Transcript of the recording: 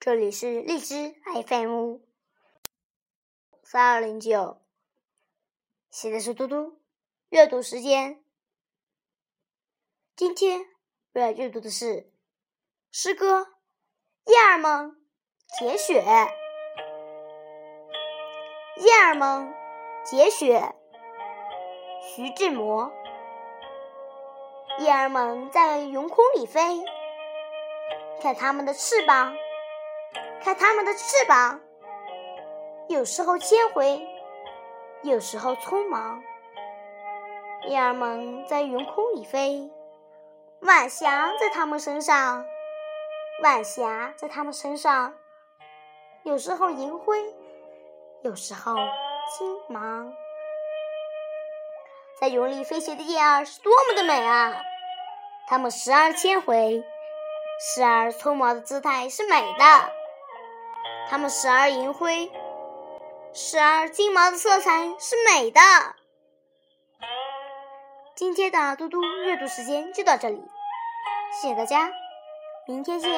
这里是荔枝 FM 三二零九，现在是嘟嘟阅读时间。今天我要阅读的是诗歌《燕儿们》节选，《燕儿们》节选，徐志摩。燕儿们在云空里飞，看它们的翅膀，看它们的翅膀，有时候迁回，有时候匆忙。燕儿们在云空里飞，晚霞在它们身上，晚霞在它们身上，有时候银灰，有时候金芒。在云里飞行的燕儿是多么的美啊！它们时而迁回，时而匆忙的姿态是美的；它们时而银灰，时而金毛的色彩是美的。今天的嘟嘟阅读时间就到这里，谢谢大家，明天见。